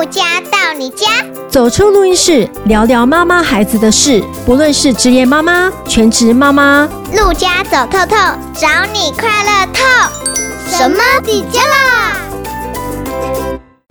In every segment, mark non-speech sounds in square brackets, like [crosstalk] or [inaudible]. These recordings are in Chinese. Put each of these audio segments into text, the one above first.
陆家到你家，走出录音室，聊聊妈妈孩子的事。不论是职业妈妈、全职妈妈，陆家走透透，找你快乐透。什么底家啦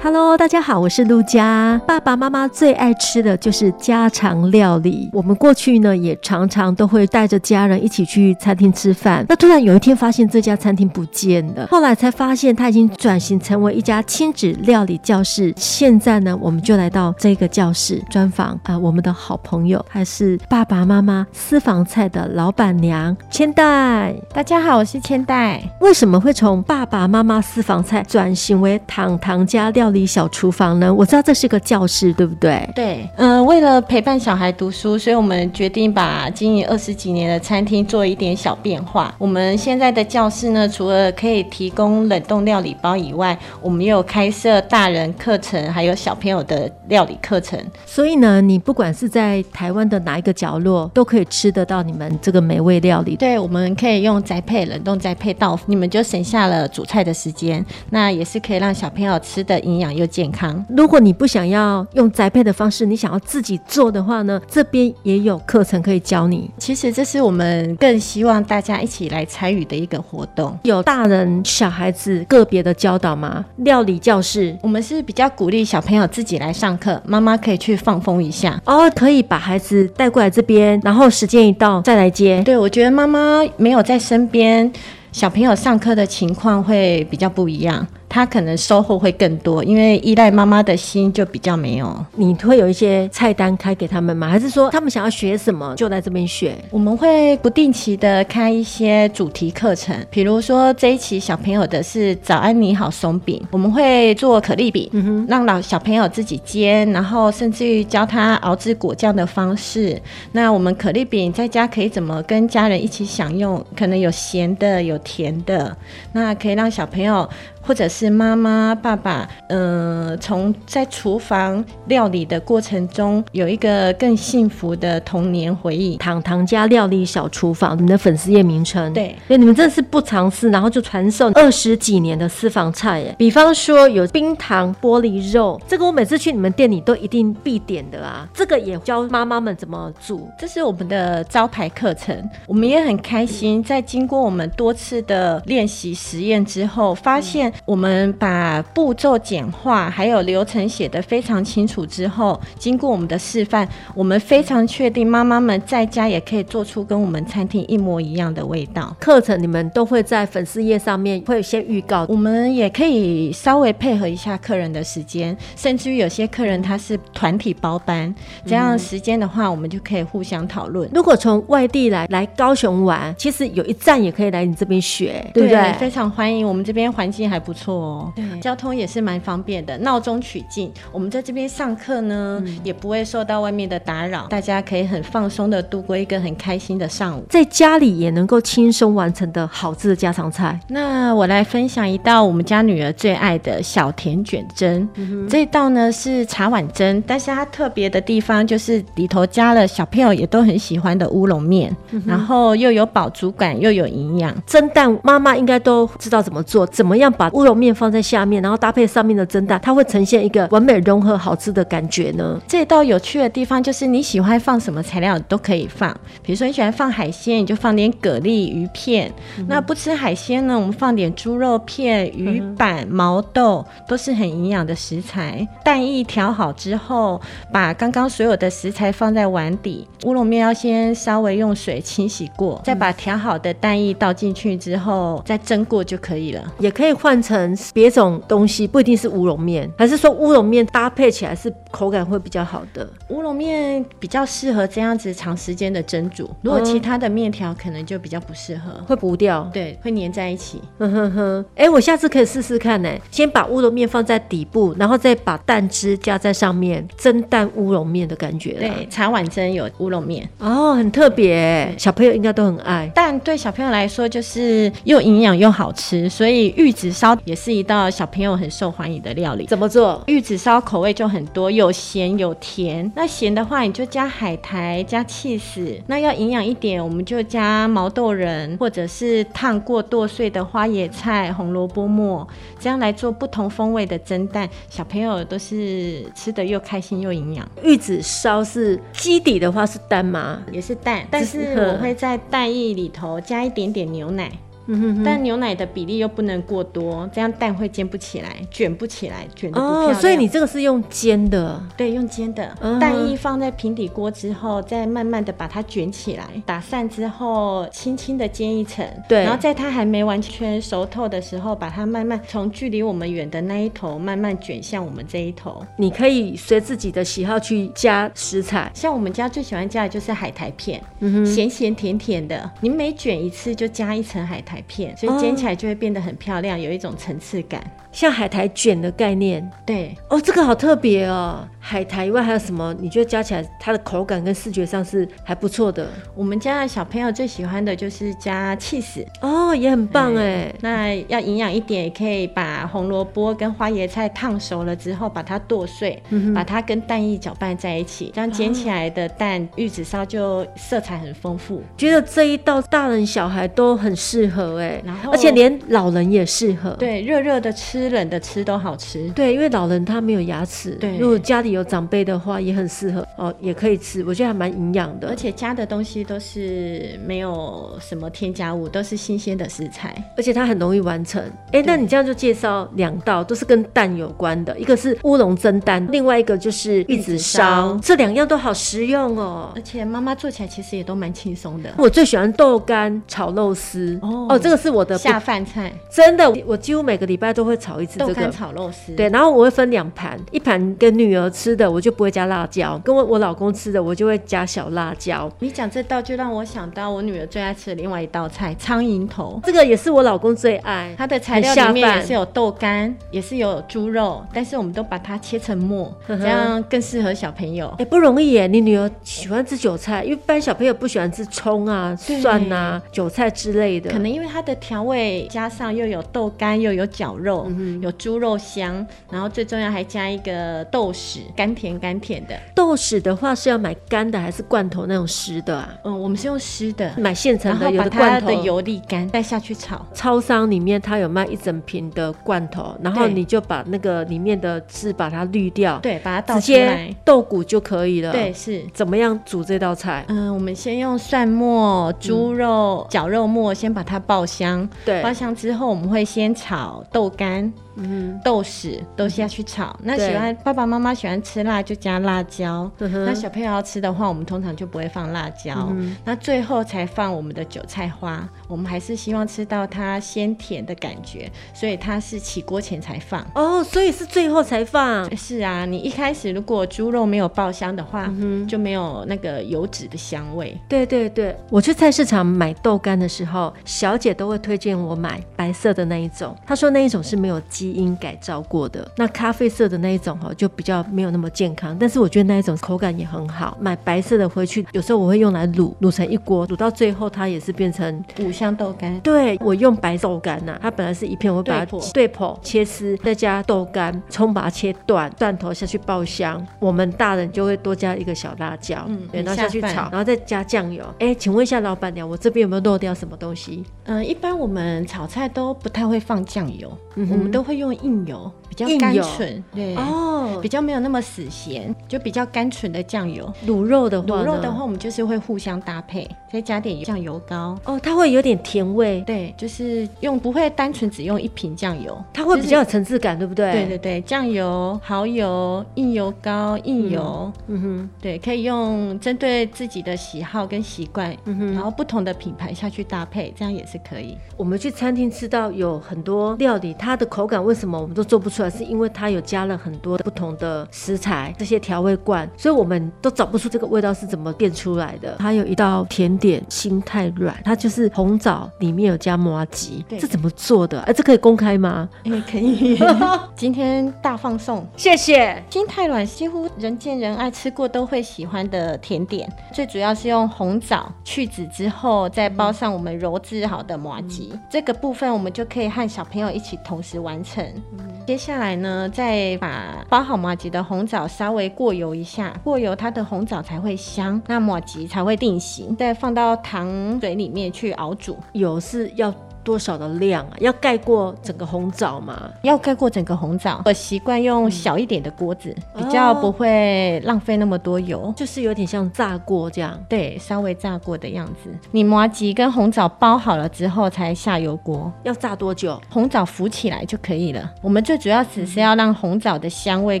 ？Hello，大家好，我是陆佳。爸爸妈妈最爱吃的就是家常料理。我们过去呢，也常常都会带着家人一起去餐厅吃饭。那突然有一天发现这家餐厅不见了，后来才发现它已经转型成为一家亲子料理教室。现在呢，我们就来到这个教室专访啊、呃，我们的好朋友，还是爸爸妈妈私房菜的老板娘千代。大家好，我是千代。为什么会从爸爸妈妈私房菜转型为糖糖家料理？小厨房呢？我知道这是个教室，对不对？对，嗯、呃，为了陪伴小孩读书，所以我们决定把经营二十几年的餐厅做一点小变化。我们现在的教室呢，除了可以提供冷冻料理包以外，我们也有开设大人课程，还有小朋友的料理课程。所以呢，你不管是在台湾的哪一个角落，都可以吃得到你们这个美味料理。对，我们可以用宅配冷冻宅配到，你们就省下了煮菜的时间。那也是可以让小朋友吃的营养又健康。如果你不想要用宅配的方式，你想要自己做的话呢，这边也有课程可以教你。其实这是我们更希望大家一起来参与的一个活动。有大人小孩子个别的教导吗？料理教室，我们是比较鼓励小朋友自己来上课，妈妈可以去放风一下。哦，可以把孩子带过来这边，然后时间一到再来接。对，我觉得妈妈没有在身边，小朋友上课的情况会比较不一样。他可能收获会更多，因为依赖妈妈的心就比较没有。你会有一些菜单开给他们吗？还是说他们想要学什么就在这边学？我们会不定期的开一些主题课程，比如说这一期小朋友的是早安你好松饼，我们会做可丽饼，嗯哼，让老小朋友自己煎，然后甚至于教他熬制果酱的方式。那我们可丽饼在家可以怎么跟家人一起享用？可能有咸的，有甜的，那可以让小朋友。或者是妈妈、爸爸，嗯、呃，从在厨房料理的过程中，有一个更幸福的童年回忆。糖糖家料理小厨房，你们的粉丝页名称。对，所以你们真的是不尝试，然后就传授二十几年的私房菜耶。比方说有冰糖玻璃肉，这个我每次去你们店里都一定必点的啊。这个也教妈妈们怎么煮，这是我们的招牌课程。我们也很开心，在经过我们多次的练习实验之后，发现。我们把步骤简化，还有流程写得非常清楚之后，经过我们的示范，我们非常确定妈妈们在家也可以做出跟我们餐厅一模一样的味道。课程你们都会在粉丝页上面会有些预告，我们也可以稍微配合一下客人的时间，甚至于有些客人他是团体包班，这样时间的话，我们就可以互相讨论。如果从外地来来高雄玩，其实有一站也可以来你这边学，对不对？对，非常欢迎，我们这边环境还不错哦，对，交通也是蛮方便的，闹中取静。我们在这边上课呢，嗯，也不会受到外面的打扰，大家可以很放松的度过一个很开心的上午，在家里也能够轻松完成的好吃的家常菜。那我来分享一道我们家女儿最爱的小甜卷蒸，嗯，这一道呢是茶碗蒸，但是它特别的地方就是里头加了小朋友也都很喜欢的乌龙面，嗯，然后又有饱足感又有营养。蒸蛋妈妈应该都知道怎么做，怎么样把乌龙面放在下面，然后搭配上面的蒸蛋，它会呈现一个完美融合、好吃的感觉呢。这道有趣的地方就是你喜欢放什么材料都可以放，比如说你喜欢放海鲜，你就放点蛤蜊、鱼片。嗯、那不吃海鲜呢，我们放点猪肉片、鱼板、嗯、毛豆，都是很营养的食材。蛋液调好之后，把刚刚所有的食材放在碗底，乌龙面要先稍微用水清洗过，再把调好的蛋液倒进去之后，再蒸过就可以了。也可以换成别种东西，不一定是乌龙面，还是说乌龙面搭配起来是口感会比较好的？乌龙面比较适合这样子长时间的蒸煮，如果其他的面条可能就比较不适合，会糊掉，对，会粘在一起。嗯哼哼，哎、欸，我下次可以试试看呢，先把乌龙面放在底部，然后再把蛋汁加在上面，蒸蛋乌龙面的感觉。对，茶碗蒸有乌龙面哦，很特别，小朋友应该都很爱。但对小朋友来说就是又营养又好吃，所以阈值上。烧也是一道小朋友很受欢迎的料理。怎么做？玉子烧口味就很多，有咸有甜。那咸的话，你就加海苔，加起司。那要营养一点，我们就加毛豆仁，或者是烫过剁碎的花椰菜、红萝卜末，这样来做不同风味的蒸蛋。小朋友都是吃的又开心又营养。玉子烧是基底的话是蛋吗？也是蛋，但是我会在蛋液里头加一点点牛奶。嗯哼哼，但牛奶的比例又不能过多，这样蛋会煎不起来，卷不起来，卷的不漂亮。哦，所以你这个是用煎的？对，用煎的。嗯、蛋液放在平底锅之后，再慢慢的把它卷起来，打散之后，轻轻的煎一层。对。然后在它还没完全熟透的时候，把它慢慢从距离我们远的那一头慢慢卷向我们这一头。你可以随自己的喜好去加食材，像我们家最喜欢加的就是海苔片，嗯哼，咸咸甜甜的。你每卷一次就加一层海苔。海片，所以煎起来就会变得很漂亮，有一种层次感，像海苔卷的概念。对，哦，这个好特别哦。海苔以外还有什么？你觉得加起来它的口感跟视觉上是还不错的？我们家的小朋友最喜欢的就是加起司哦，也很棒哎。那要营养一点，也可以把红萝卜跟花椰菜烫熟了之后，把它剁碎，嗯、把它跟蛋液搅拌在一起，这样煎起来的蛋、哦、玉子烧就色彩很丰富。觉得这一道大人小孩都很适合。哎，然后而且连老人也适合。对，热热的吃，冷的吃都好吃。对，因为老人他没有牙齿。对，如果家里有长辈的话，也很适合哦，也可以吃。我觉得还蛮营养的，而且加的东西都是没有什么添加物，都是新鲜的食材，而且它很容易完成。哎，那你这样就介绍两道，都是跟蛋有关的，一个是乌龙蒸蛋，另外一个就是玉子烧。这两样都好实用哦，而且妈妈做起来其实也都蛮轻松的。我最喜欢豆干炒肉丝哦。哦，这个是我的下饭菜，真的，我几乎每个礼拜都会炒一次这个豆干炒肉丝。对，然后我会分两盘，一盘跟女儿吃的，我就不会加辣椒；跟我我老公吃的，我就会加小辣椒。你讲这道就让我想到我女儿最爱吃的另外一道菜——苍蝇头，这个也是我老公最爱。它的材料里面也是有豆干，也是有猪肉，但是我们都把它切成末，这样更适合小朋友。哎，不容易耶！你女儿喜欢吃韭菜，一般小朋友不喜欢吃葱啊、蒜啊、韭菜之类的，可能因为。它的调味加上又有豆干又有绞肉，嗯、有猪肉香，然后最重要还加一个豆豉，甘甜甘甜的。豆豉的话是要买干的还是罐头那种湿的啊？嗯，我们是用湿的，买现成的，有的罐头的油沥干带下去炒。超商里面它有卖一整瓶的罐头，然后你就把那个里面的汁把它滤掉，对，把它倒出来，豆鼓就可以了。对，是。怎么样煮这道菜？嗯，我们先用蒜末、猪肉、绞、嗯、肉末先把它爆香，对，爆香之后，我们会先炒豆干。嗯，豆豉都下去炒。那喜欢爸爸妈妈喜欢吃辣就加辣椒。那小朋友要吃的话，我们通常就不会放辣椒。那最后才放我们的韭菜花。我们还是希望吃到它鲜甜的感觉，所以它是起锅前才放。哦，所以是最后才放。是啊，你一开始如果猪肉没有爆香的话，就没有那个油脂的香味。对对对，我去菜市场买豆干的时候，小姐都会推荐我买白色的那一种。她说那一种是没有鸡。基因改造过的那咖啡色的那一种哈，就比较没有那么健康。但是我觉得那一种口感也很好。买白色的回去，有时候我会用来卤，卤成一锅，卤到最后它也是变成五香豆干。对，我用白豆干呐，它本来是一片，我会把它对剖切丝，再加豆干、葱，把它切断，蒜头下去爆香。我们大人就会多加一个小辣椒，嗯，然后下去炒，然后再加酱油。哎，请问一下老板娘，我这边有没有漏掉什么东西？嗯、呃，一般我们炒菜都不太会放酱油，嗯，我们都会。用硬油比较甘醇，对哦，比较没有那么死咸，就比较甘醇的酱油。卤肉的话，卤肉的话，我们就是会互相搭配，再加点酱油膏哦，它会有点甜味。对，就是用不会单纯只用一瓶酱油，它会比较有层次感，对不对？对对对，酱油、蚝油、硬油膏、硬油，嗯哼，对，可以用针对自己的喜好跟习惯，嗯哼，然后不同的品牌下去搭配，这样也是可以。我们去餐厅吃到有很多料理，它的口感。为什么我们都做不出来？是因为它有加了很多不同的食材，这些调味罐，所以我们都找不出这个味道是怎么变出来的。还有一道甜点心太软，它就是红枣里面有加麻吉，这怎么做的？哎，这可以公开吗？哎，可以。[laughs] 今天大放送，谢谢。心太软几乎人见人爱，吃过都会喜欢的甜点，最主要是用红枣去籽之后，再包上我们揉制好的麻吉，嗯、这个部分我们就可以和小朋友一起同时完成。嗯、接下来呢，再把包好马吉的红枣稍微过油一下，过油它的红枣才会香，那马吉才会定型，再放到糖水里面去熬煮。油是要。多少的量啊？要盖过整个红枣吗？要盖过整个红枣。我习惯用小一点的锅子，嗯、比较不会浪费那么多油，哦、就是有点像炸锅这样。对，稍微炸过的样子。你麻吉跟红枣包好了之后，才下油锅。要炸多久？红枣浮起来就可以了。我们最主要只是要让红枣的香味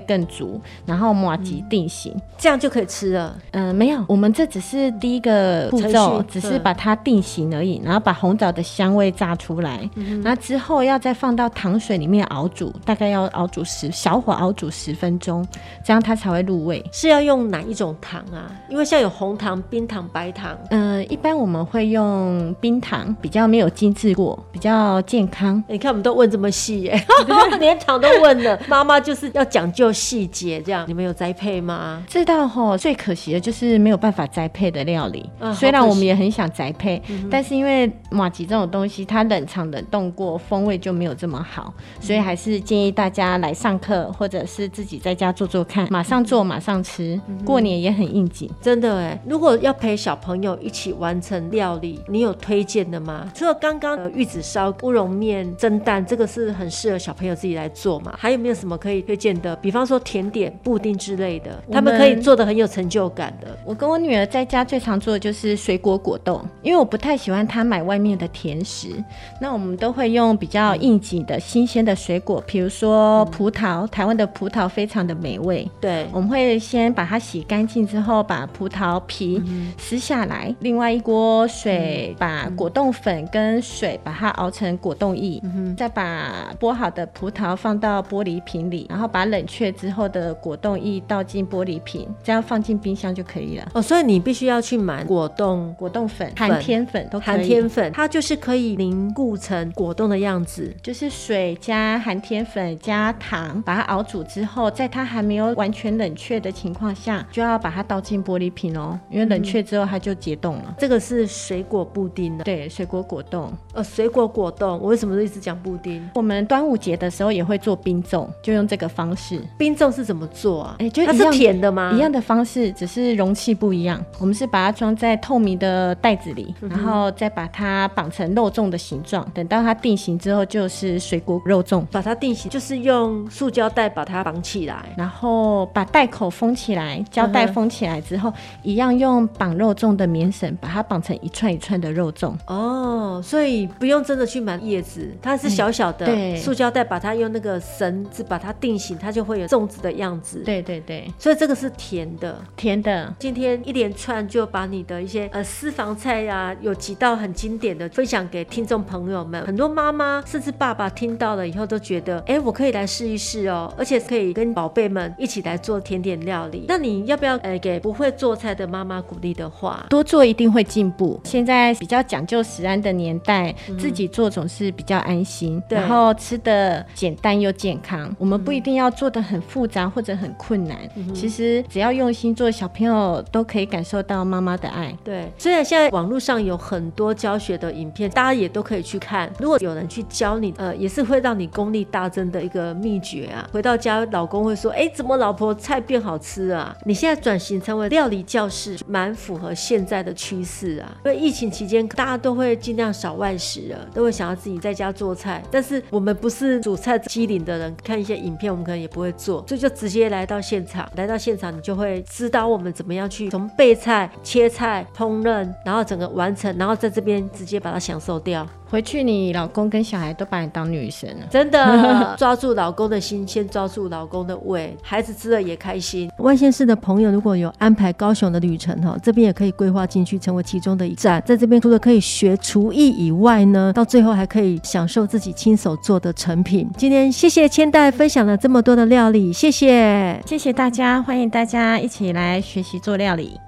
更足，然后麻吉定型，嗯、这样就可以吃了。嗯、呃，没有，我们这只是第一个步骤，只是把它定型而已，然后把红枣的香味炸出来，那、嗯、之后要再放到糖水里面熬煮，大概要熬煮十小火熬煮十分钟，这样它才会入味。是要用哪一种糖啊？因为像有红糖、冰糖、白糖，嗯、呃，一般我们会用冰糖，比较没有精致过，比较健康。你看我们都问这么细耶，[laughs] 连糖都问了。妈妈就是要讲究细节，这样你们有栽培吗？这道吼最可惜的就是没有办法栽培的料理。嗯、虽然我们也很想栽培，嗯、但是因为马吉这种东西，它冷藏。冷冻过，风味就没有这么好，所以还是建议大家来上课，或者是自己在家做做看，马上做马上吃。过年也很应景，真的哎。如果要陪小朋友一起完成料理，你有推荐的吗？除了刚刚的玉子烧、乌龙面、蒸蛋，这个是很适合小朋友自己来做嘛？还有没有什么可以推荐的？比方说甜点、布丁之类的，他们可以做的很有成就感的。我跟我女儿在家最常做的就是水果果冻，因为我不太喜欢她买外面的甜食。那我们都会用比较应景的新鲜的水果，比如说葡萄，台湾的葡萄非常的美味。对，我们会先把它洗干净之后，把葡萄皮撕下来，另外一锅水把果冻粉跟水把它熬成果冻液，再把剥好的葡萄放到玻璃瓶里，然后把冷却之后的果冻液倒进玻璃瓶，这样放进冰箱就可以了。哦，所以你必须要去买果冻、果冻粉、含天粉都可以。寒天粉，它就是可以凝固成果。冻的样子就是水加寒天粉加糖，把它熬煮之后，在它还没有完全冷却的情况下，就要把它倒进玻璃瓶哦，因为冷却之后它就结冻了。嗯、这个是水果布丁的，对，水果果冻。呃，水果果冻，我为什么都一直讲布丁？我们端午节的时候也会做冰粽，就用这个方式。冰粽是怎么做啊？哎、它是甜的吗？一样的方式，只是容器不一样。我们是把它装在透明的袋子里，然后再把它绑成肉粽的形状，等到它。定型之后就是水果肉粽，把它定型就是用塑胶袋把它绑起来，然后把袋口封起来，胶带封起来之后，一样用绑肉粽的棉绳把它绑成一串一串的肉粽。哦，所以不用真的去买叶子，它是小小的，对，塑胶袋把它用那个绳子把它定型，它就会有粽子的样子。对对对，所以这个是甜的，甜的。今天一连串就把你的一些呃私房菜呀、啊，有几道很经典的分享给听众朋友们，很多。妈妈甚至爸爸听到了以后都觉得，哎，我可以来试一试哦，而且可以跟宝贝们一起来做甜点料理。那你要不要，呃，给不会做菜的妈妈鼓励的话？多做一定会进步。现在比较讲究食安的年代，嗯、自己做总是比较安心，对然后吃的简单又健康。我们不一定要做的很复杂或者很困难，嗯、其实只要用心做，小朋友都可以感受到妈妈的爱。对，虽然现在网络上有很多教学的影片，大家也都可以去看。如果有人去教你，呃，也是会让你功力大增的一个秘诀啊。回到家，老公会说：“哎，怎么老婆菜变好吃啊？”你现在转型成为料理教室，蛮符合现在的趋势啊。因为疫情期间，大家都会尽量少外食了，都会想要自己在家做菜。但是我们不是煮菜机灵的人，看一些影片，我们可能也不会做，所以就直接来到现场。来到现场，你就会指导我们怎么样去从备菜、切菜、烹饪，然后整个完成，然后在这边直接把它享受掉。回去你老公跟小孩都把你当女神了，真的 [laughs] 抓住老公的心，先抓住老公的胃，孩子吃了也开心。外县市的朋友如果有安排高雄的旅程哈，这边也可以规划进去，成为其中的一站。在这边除了可以学厨艺以外呢，到最后还可以享受自己亲手做的成品。今天谢谢千代分享了这么多的料理，谢谢，谢谢大家，欢迎大家一起来学习做料理。